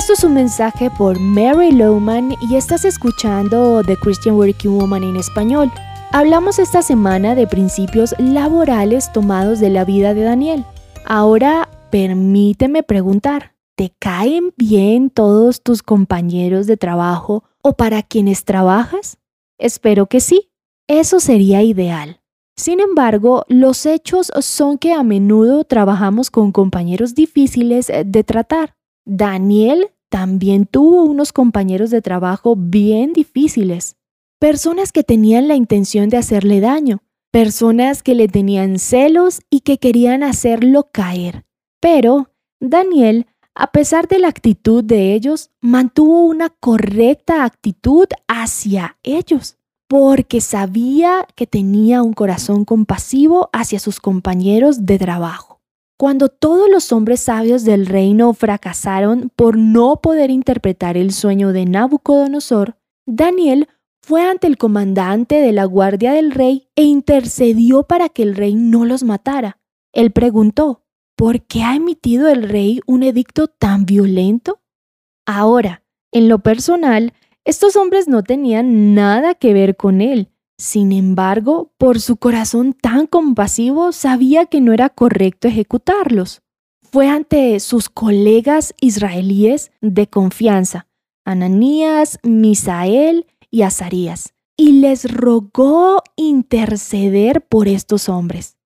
Esto es un mensaje por Mary Lowman y estás escuchando The Christian Working Woman en español. Hablamos esta semana de principios laborales tomados de la vida de Daniel. Ahora permíteme preguntar, ¿te caen bien todos tus compañeros de trabajo o para quienes trabajas? Espero que sí. Eso sería ideal. Sin embargo, los hechos son que a menudo trabajamos con compañeros difíciles de tratar. Daniel también tuvo unos compañeros de trabajo bien difíciles, personas que tenían la intención de hacerle daño, personas que le tenían celos y que querían hacerlo caer. Pero Daniel, a pesar de la actitud de ellos, mantuvo una correcta actitud hacia ellos, porque sabía que tenía un corazón compasivo hacia sus compañeros de trabajo. Cuando todos los hombres sabios del reino fracasaron por no poder interpretar el sueño de Nabucodonosor, Daniel fue ante el comandante de la guardia del rey e intercedió para que el rey no los matara. Él preguntó, ¿por qué ha emitido el rey un edicto tan violento? Ahora, en lo personal, estos hombres no tenían nada que ver con él. Sin embargo, por su corazón tan compasivo, sabía que no era correcto ejecutarlos. Fue ante sus colegas israelíes de confianza, Ananías, Misael y Azarías, y les rogó interceder por estos hombres.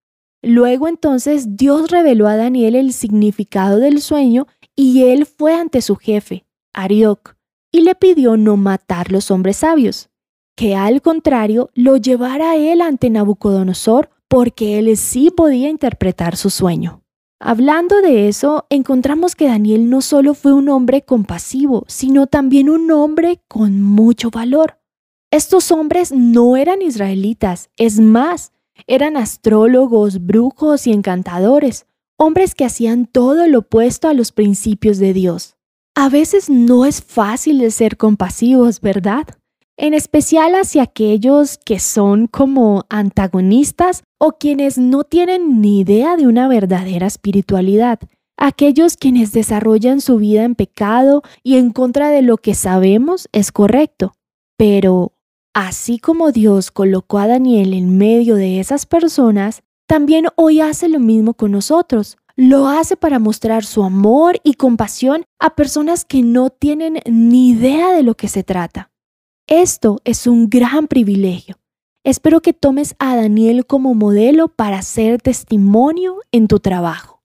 Luego entonces Dios reveló a Daniel el significado del sueño y él fue ante su jefe, Arioc, y le pidió no matar los hombres sabios, que al contrario lo llevara él ante Nabucodonosor porque él sí podía interpretar su sueño. Hablando de eso, encontramos que Daniel no solo fue un hombre compasivo, sino también un hombre con mucho valor. Estos hombres no eran israelitas, es más, eran astrólogos, brujos y encantadores, hombres que hacían todo lo opuesto a los principios de Dios. A veces no es fácil de ser compasivos, ¿verdad? En especial hacia aquellos que son como antagonistas o quienes no tienen ni idea de una verdadera espiritualidad, aquellos quienes desarrollan su vida en pecado y en contra de lo que sabemos es correcto. Pero Así como Dios colocó a Daniel en medio de esas personas, también hoy hace lo mismo con nosotros. Lo hace para mostrar su amor y compasión a personas que no tienen ni idea de lo que se trata. Esto es un gran privilegio. Espero que tomes a Daniel como modelo para ser testimonio en tu trabajo.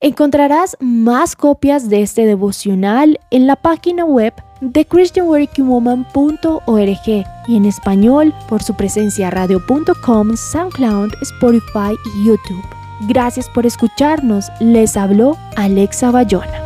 Encontrarás más copias de este devocional en la página web de christianworkingwoman.org y en español por su presencia radio.com, SoundCloud, Spotify y YouTube. Gracias por escucharnos. Les habló Alexa Bayona.